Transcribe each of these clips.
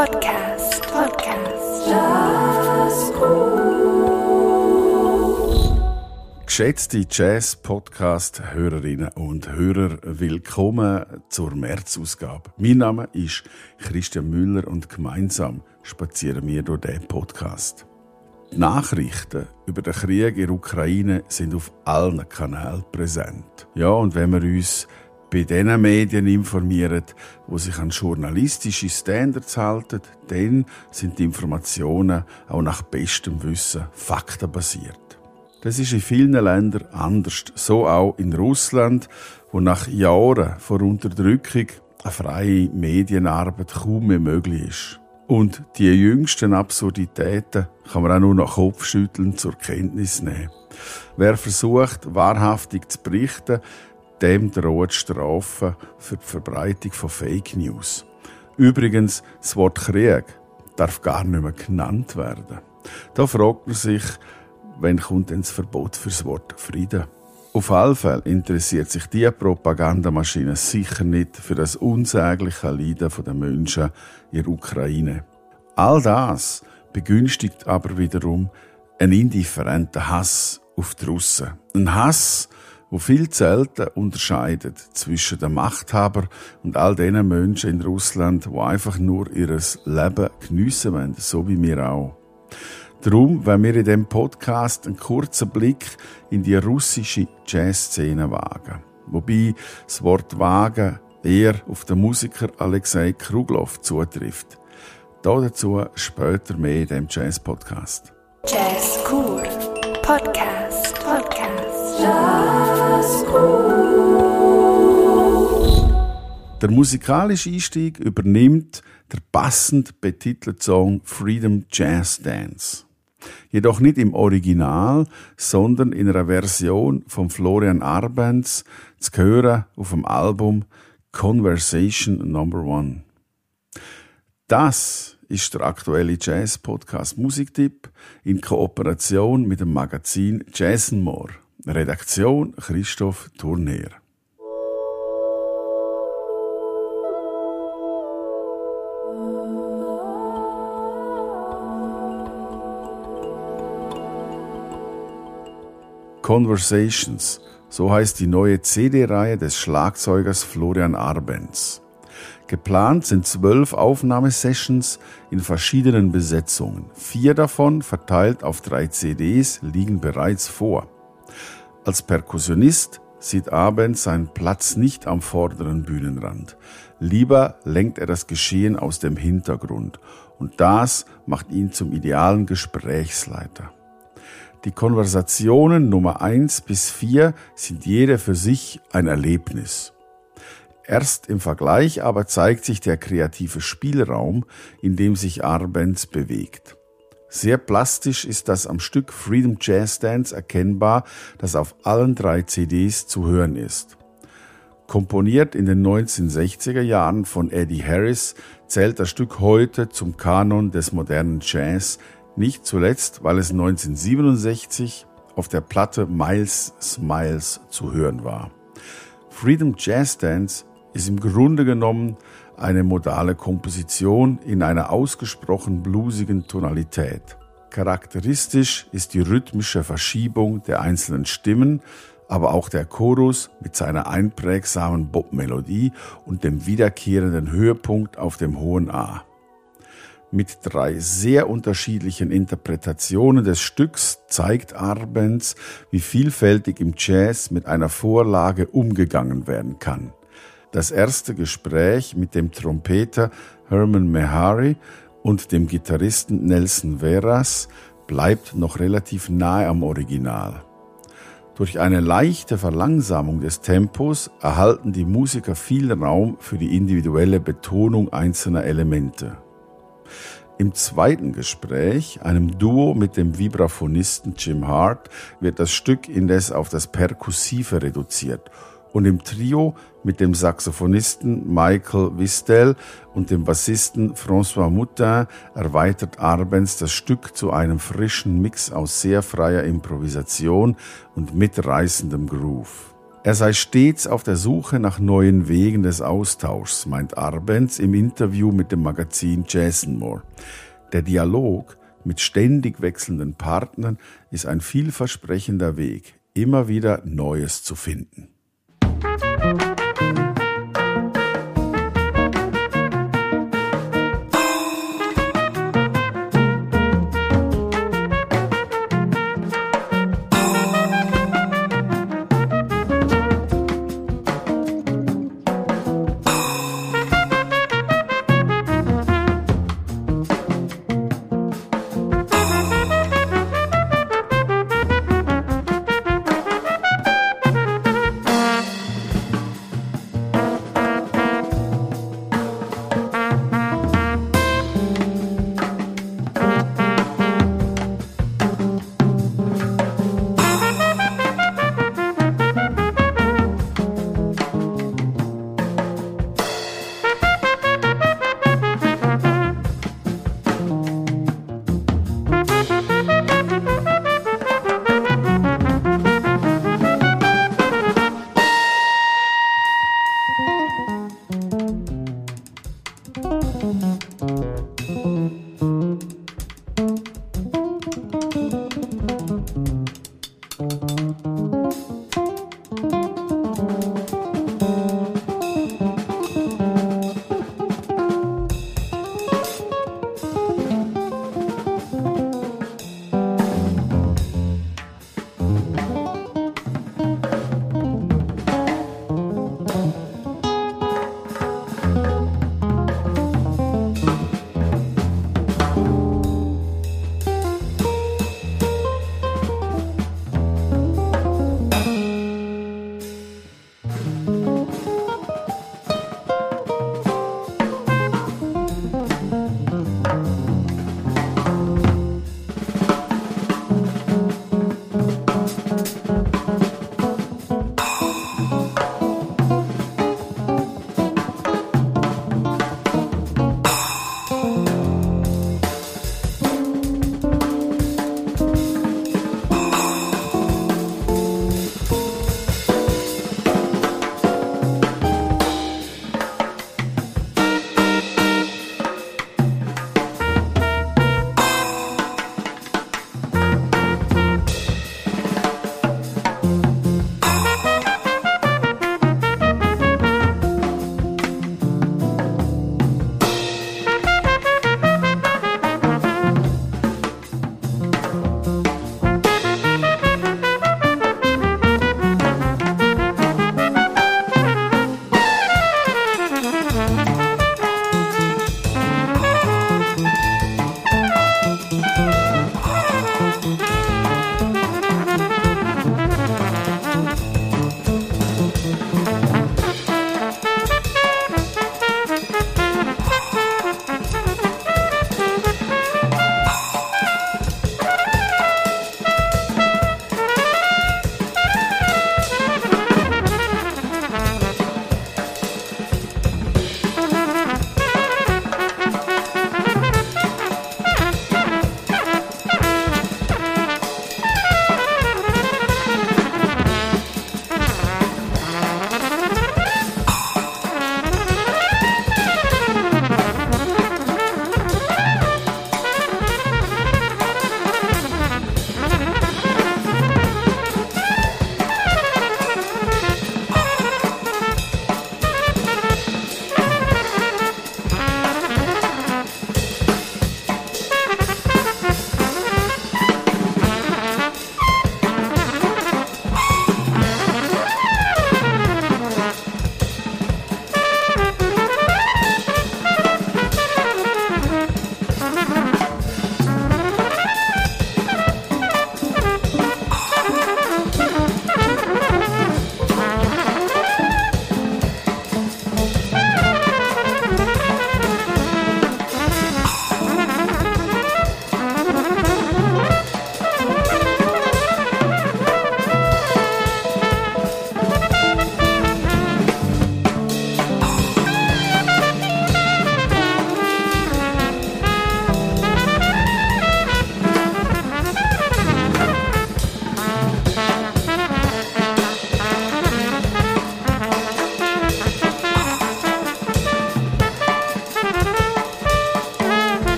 Podcast. Podcast. Jazzgut. Geschätzte Jazz-Podcast-Hörerinnen und Hörer, willkommen zur März-Ausgabe. Mein Name ist Christian Müller und gemeinsam spazieren wir durch diesen Podcast. Nachrichten über den Krieg in der Ukraine sind auf allen Kanälen präsent. Ja, und wenn wir uns bei den Medien informieren, wo sich an journalistische Standards halten, dann sind die Informationen auch nach bestem Wissen faktenbasiert. Das ist in vielen Ländern anders, so auch in Russland, wo nach Jahren von Unterdrückung eine freie Medienarbeit kaum mehr möglich ist. Und die jüngsten Absurditäten kann man auch nur noch Kopfschütteln zur Kenntnis nehmen. Wer versucht, wahrhaftig zu berichten, dem droht Strafe für die Verbreitung von Fake News. Übrigens, das Wort Krieg darf gar nicht mehr genannt werden. Da fragt man sich, wann kommt denn das Verbot für das Wort Frieden? Auf alle Fälle interessiert sich diese Propagandamaschine sicher nicht für das unsägliche Leiden der Menschen in der Ukraine. All das begünstigt aber wiederum einen indifferenten Hass auf die Russen. Ein Hass, wo viel selten unterscheidet zwischen den Machthaber und all den Menschen in Russland, die einfach nur ihr Leben geniessen wollen, so wie wir auch. Darum wenn wir in dem Podcast einen kurzen Blick in die russische Jazzszene wagen. Wobei das Wort wagen eher auf den Musiker Alexei Krugloff zutrifft. Dazu später mehr in dem Jazz-Podcast. Jazz Cool Podcast. Podcast. Der musikalische Einstieg übernimmt der passend betitelte Song Freedom Jazz Dance. Jedoch nicht im Original, sondern in einer Version von Florian Arbenz zu hören auf dem Album Conversation Number One. Das ist der aktuelle Jazz-Podcast Musiktipp in Kooperation mit dem Magazin Jazz More. Redaktion Christoph Tournier. Conversations, so heißt die neue CD-Reihe des Schlagzeugers Florian Arbenz. Geplant sind zwölf Aufnahmesessions in verschiedenen Besetzungen. Vier davon, verteilt auf drei CDs, liegen bereits vor. Als Perkussionist sieht Abend seinen Platz nicht am vorderen Bühnenrand. Lieber lenkt er das Geschehen aus dem Hintergrund. Und das macht ihn zum idealen Gesprächsleiter. Die Konversationen Nummer eins bis vier sind jede für sich ein Erlebnis. Erst im Vergleich aber zeigt sich der kreative Spielraum, in dem sich Arbenz bewegt. Sehr plastisch ist das am Stück Freedom Jazz Dance erkennbar, das auf allen drei CDs zu hören ist. Komponiert in den 1960er Jahren von Eddie Harris, zählt das Stück heute zum Kanon des modernen Jazz, nicht zuletzt, weil es 1967 auf der Platte Miles Smiles zu hören war. Freedom Jazz Dance ist im Grunde genommen eine modale Komposition in einer ausgesprochen bluesigen Tonalität. Charakteristisch ist die rhythmische Verschiebung der einzelnen Stimmen, aber auch der Chorus mit seiner einprägsamen Bob-Melodie und dem wiederkehrenden Höhepunkt auf dem hohen A. Mit drei sehr unterschiedlichen Interpretationen des Stücks zeigt Arbenz, wie vielfältig im Jazz mit einer Vorlage umgegangen werden kann. Das erste Gespräch mit dem Trompeter Herman Mehari und dem Gitarristen Nelson Veras bleibt noch relativ nahe am Original. Durch eine leichte Verlangsamung des Tempos erhalten die Musiker viel Raum für die individuelle Betonung einzelner Elemente. Im zweiten Gespräch, einem Duo mit dem Vibraphonisten Jim Hart, wird das Stück indes auf das Perkussive reduziert und im Trio mit dem Saxophonisten Michael Wistel und dem Bassisten François Moutin erweitert Arbenz das Stück zu einem frischen Mix aus sehr freier Improvisation und mitreißendem Groove. Er sei stets auf der Suche nach neuen Wegen des Austauschs, meint Arbenz im Interview mit dem Magazin Jasonmore. Der Dialog mit ständig wechselnden Partnern ist ein vielversprechender Weg, immer wieder Neues zu finden.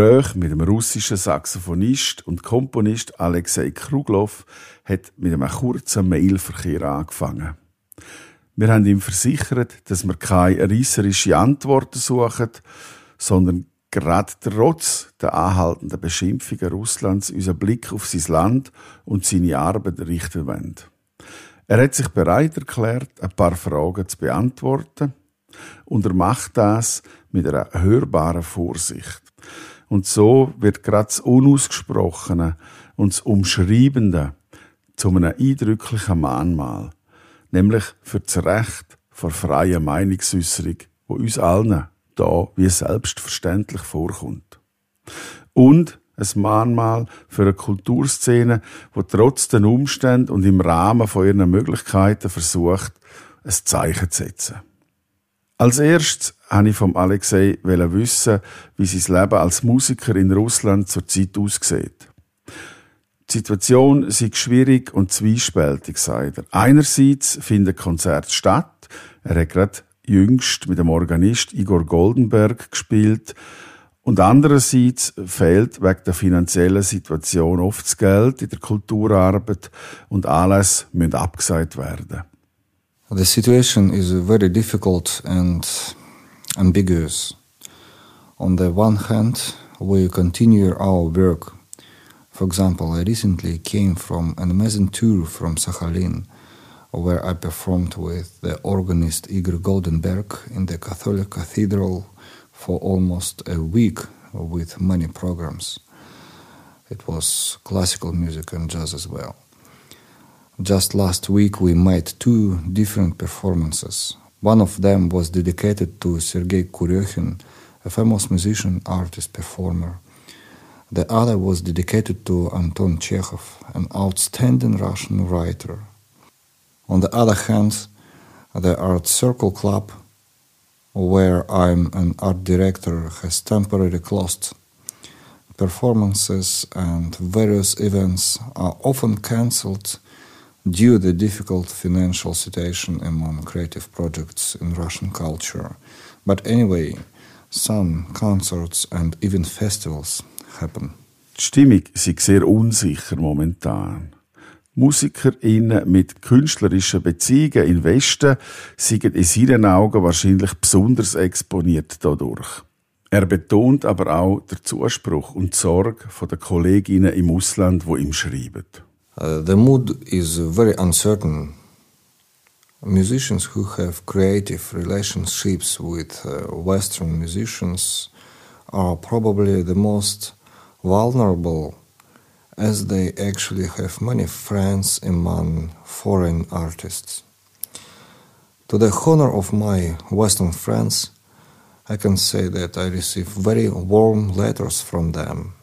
Gespräch mit dem russischen Saxophonist und Komponist Alexei Kruglow hat mit einem kurzen Mailverkehr angefangen. Wir haben ihm versichert, dass wir keine reisserische Antworten suchen, sondern gerade trotz der anhaltenden Beschimpfungen Russlands unseren Blick auf sein Land und seine Arbeit richten wollen. Er hat sich bereit erklärt, ein paar Fragen zu beantworten und er macht das mit einer hörbaren Vorsicht. Und so wird gerade das Unausgesprochene und das Umschreibende zu einem eindrücklichen Mahnmal, nämlich für das Recht vor freier Meinungsäußerung, wo uns allen da wie selbstverständlich vorkommt. Und ein Mahnmal für eine Kulturszene, wo trotz den Umständen und im Rahmen von ihren Möglichkeiten versucht, ein Zeichen zu setzen. Als erstes wollte ich vom Alexei wissen, wie sein Leben als Musiker in Russland zurzeit aussieht. Die Situation sei schwierig und zwiespältig, sagt er. Einerseits finden Konzerte statt. Er hat gerade jüngst mit dem Organist Igor Goldenberg gespielt. Und andererseits fehlt wegen der finanziellen Situation oft das Geld in der Kulturarbeit und alles müssen abgesagt werden. The situation is very difficult and ambiguous. On the one hand, we continue our work. For example, I recently came from an amazing tour from Sakhalin, where I performed with the organist Igor Goldenberg in the Catholic Cathedral for almost a week with many programs. It was classical music and jazz as well. Just last week we made two different performances. One of them was dedicated to Sergei Kuryokhin, a famous musician, artist, performer. The other was dedicated to Anton Chekhov, an outstanding Russian writer. On the other hand, the Art Circle Club, where I'm an art director, has temporarily closed. Performances and various events are often cancelled due the difficult financial situation among creative projects in Russian culture. But anyway, some concerts and even festivals happen. Die Stimmung ist sehr unsicher momentan. MusikerInnen mit künstlerischen Beziehungen im Westen sind in seinen Augen wahrscheinlich besonders exponiert dadurch. Er betont aber auch den Zuspruch und die Sorge der Kolleginnen im Ausland, die ihm schreiben. Uh, the mood is very uncertain. Musicians who have creative relationships with uh, Western musicians are probably the most vulnerable as they actually have many friends among foreign artists. To the honor of my Western friends, I can say that I receive very warm letters from them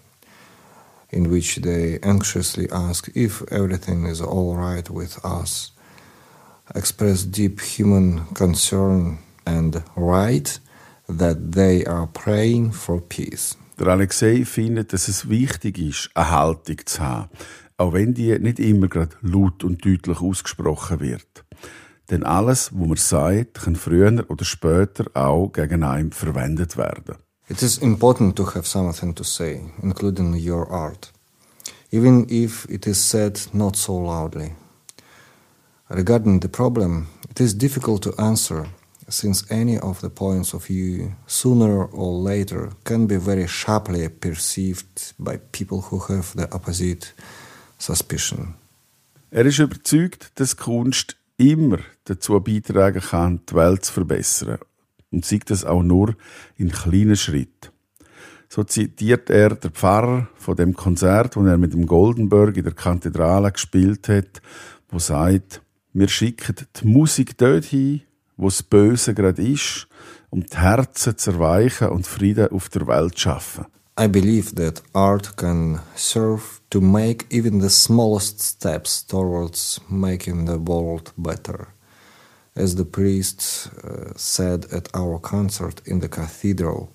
in which they anxiously ask if everything is all right with us, express deep human concern, and write that they are praying for peace. Der Alexei findet, dass es wichtig ist, eine Haltung zu haben, auch wenn die nicht immer gerade laut und deutlich ausgesprochen wird. Denn alles, was man sagt, kann früher oder später auch gegen einen verwendet werden. It is important to have something to say, including your art, even if it is said not so loudly. Regarding the problem, it is difficult to answer, since any of the points of view, sooner or later, can be very sharply perceived by people who have the opposite suspicion. Er ist überzeugt, dass Kunst immer dazu beitragen kann, die Welt zu verbessern und sieht das auch nur in kleinen Schritten. So zitiert er der Pfarrer von dem Konzert, wo er mit dem Goldenberg in der Kathedrale gespielt hat, wo sagt, wir schicken die Musik dorthin, wo das Böse gerade ist, um die Herzen zu erweichen und Frieden auf der Welt zu schaffen. I believe that art can serve to make even the smallest steps towards making the world better. As the priest uh, said at our concert in the cathedral,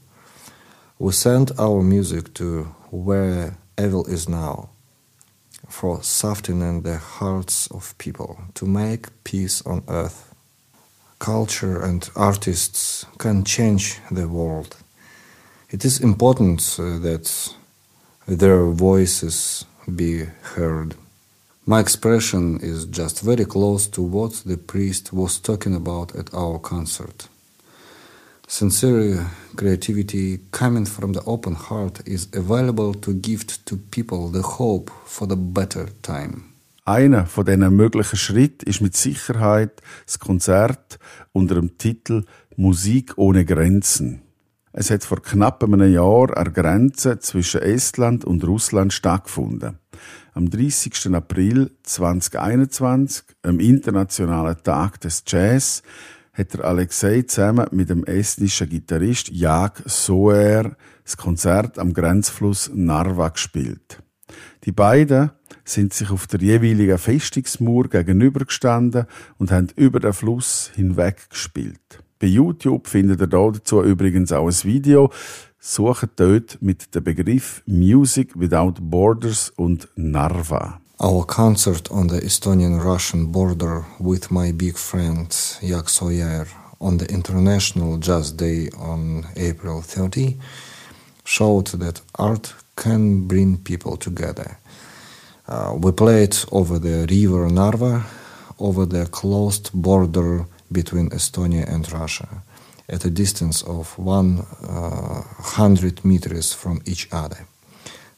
we send our music to where evil is now, for softening the hearts of people, to make peace on earth. Culture and artists can change the world. It is important uh, that their voices be heard. My expression is just very close to what the priest was talking about at our concert. Sincere creativity coming from the open heart is available to gift to people the hope for the better time. Einer von diesen möglichen Schritten ist mit Sicherheit das Konzert unter dem Titel Musik ohne Grenzen. Es hat vor knapp einem Jahr an Grenze zwischen Estland und Russland stattgefunden. Am 30. April 2021, am Internationalen Tag des Jazz, hat der Alexei zusammen mit dem estnischen Gitarrist Jag Soer das Konzert am Grenzfluss Narva gespielt. Die beiden sind sich auf der jeweiligen Festungsmauer gegenübergestanden und haben über den Fluss hinweg gespielt. Bei YouTube findet ihr dazu übrigens auch ein Video. Sucht dort mit dem Begriff Music Without Borders und Narva. Our concert on the Estonian-Russian border with my big friend Jak Soyer on the International Jazz Day on April 30 showed that art can bring people together. Uh, we played over the river Narva, over the closed border between Estonia and Russia, at a distance of 100 meters from each other,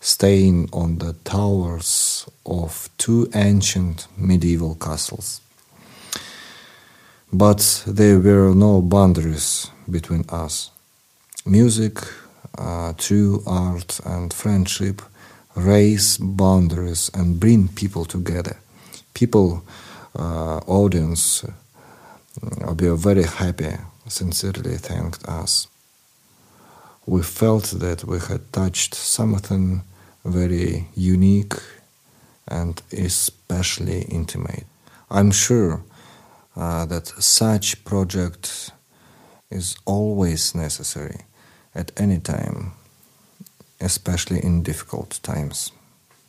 staying on the towers of two ancient medieval castles. But there were no boundaries between us. Music, uh, true art, and friendship raise boundaries and bring people together. People, uh, audience, uh, be very happy, sincerely thanked us. We felt that we had touched something very unique and especially intimate. I'm sure uh, that such project is always necessary at any time, especially in difficult times.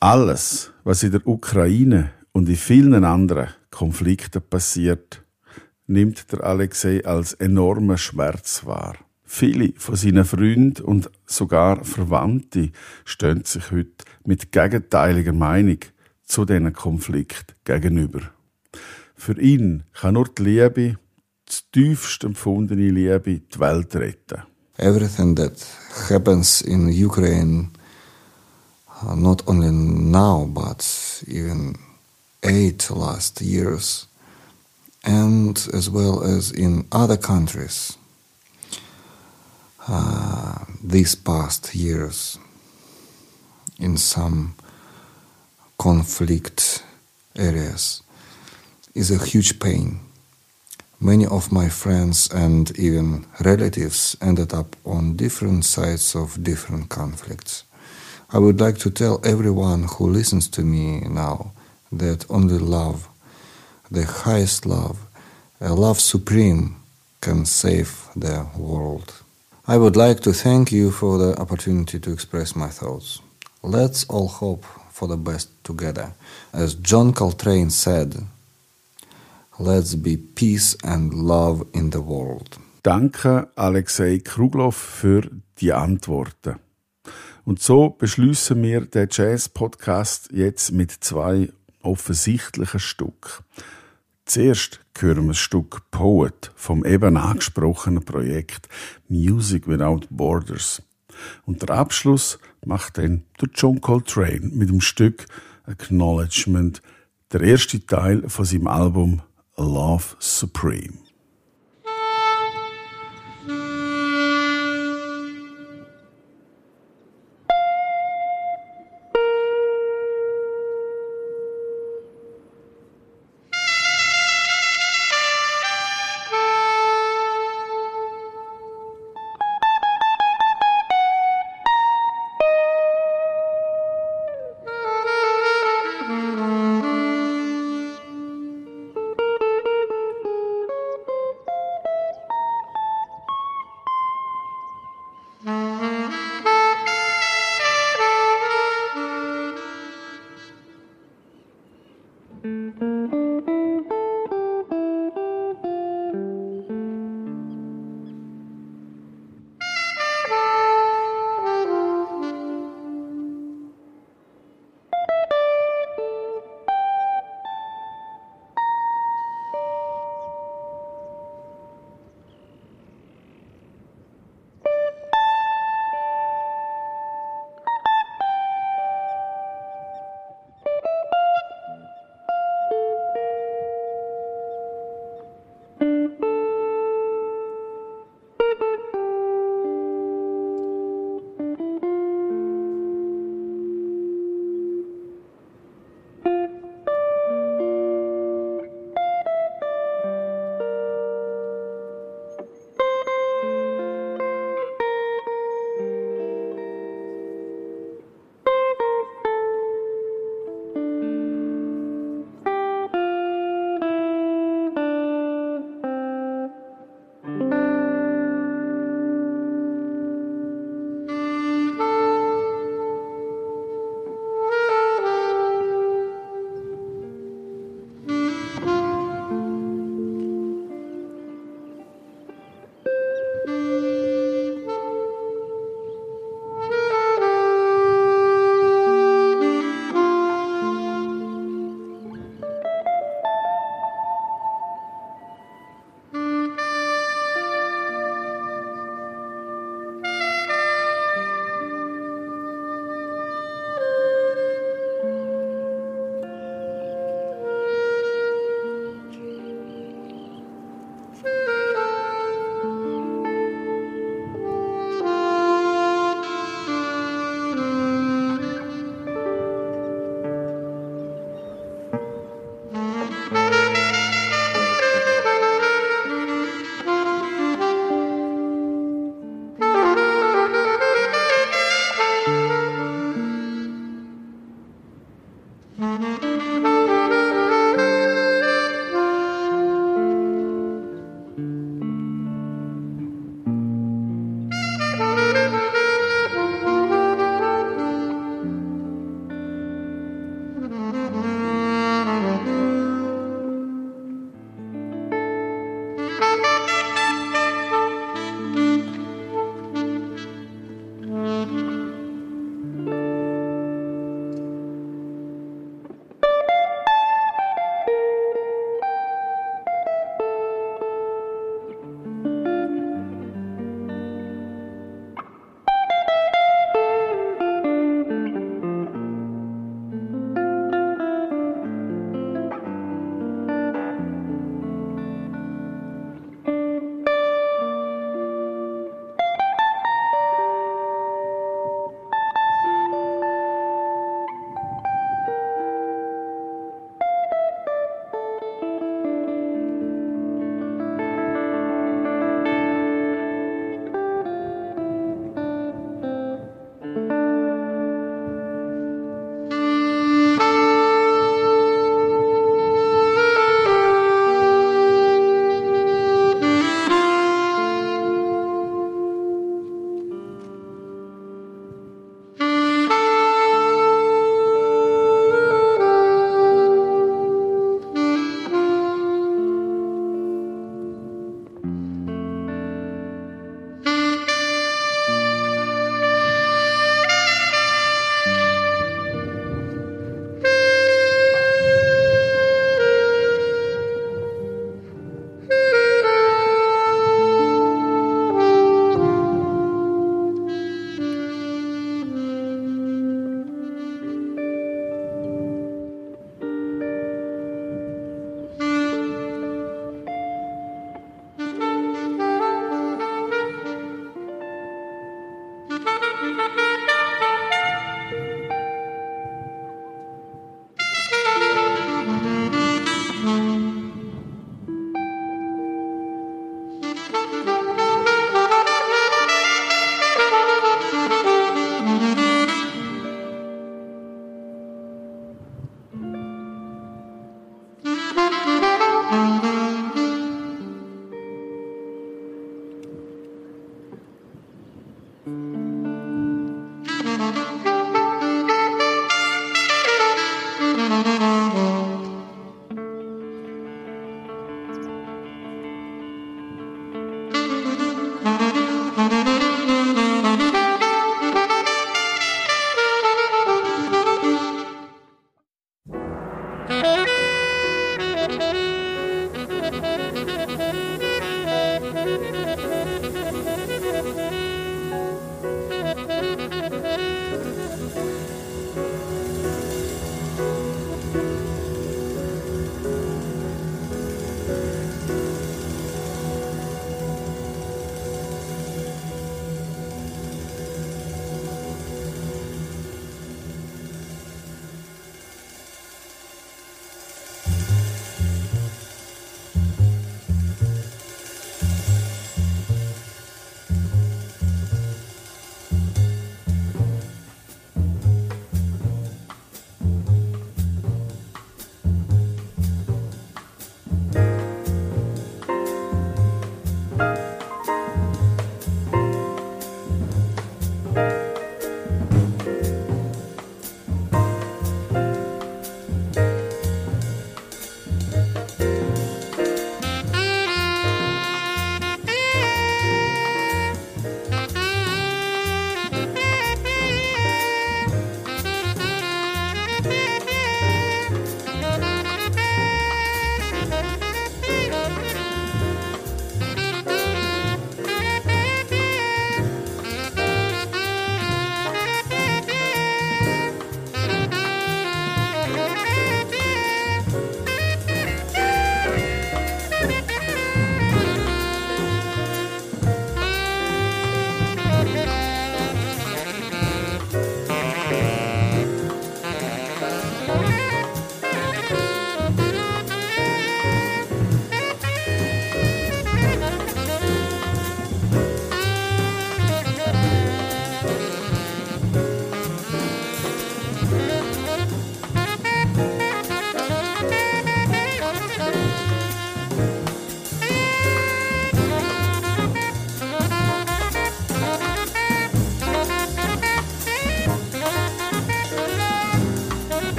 Alles, was in der Ukraine und in vielen anderen Konflikten passiert, nimmt der Alexei als enormen Schmerz wahr. Viele von seinen Freunden und sogar Verwandte stehen sich heute mit gegenteiliger Meinung zu diesen Konflikt gegenüber. Für ihn kann nur die Liebe, die tiefst empfundene Liebe, die Welt retten. Everything that happens in Ukraine, uh, not only now, but even eight last years, and as well as in other countries uh, these past years in some conflict areas is a huge pain. Many of my friends and even relatives ended up on different sides of different conflicts. I would like to tell everyone who listens to me now that only love the highest love, a love supreme, can save the world. I would like to thank you for the opportunity to express my thoughts. Let's all hope for the best together. As John Coltrane said, let's be peace and love in the world. Danke, Alexei Krugloff, für die Antworten. Und so beschließen wir den Jazz-Podcast jetzt mit zwei offensichtlichen Stücken. Zuerst hören wir das Stück Poet vom eben angesprochenen Projekt Music Without Borders. Und der Abschluss macht dann der John Coltrane mit dem Stück Acknowledgement, der erste Teil von seinem Album Love Supreme.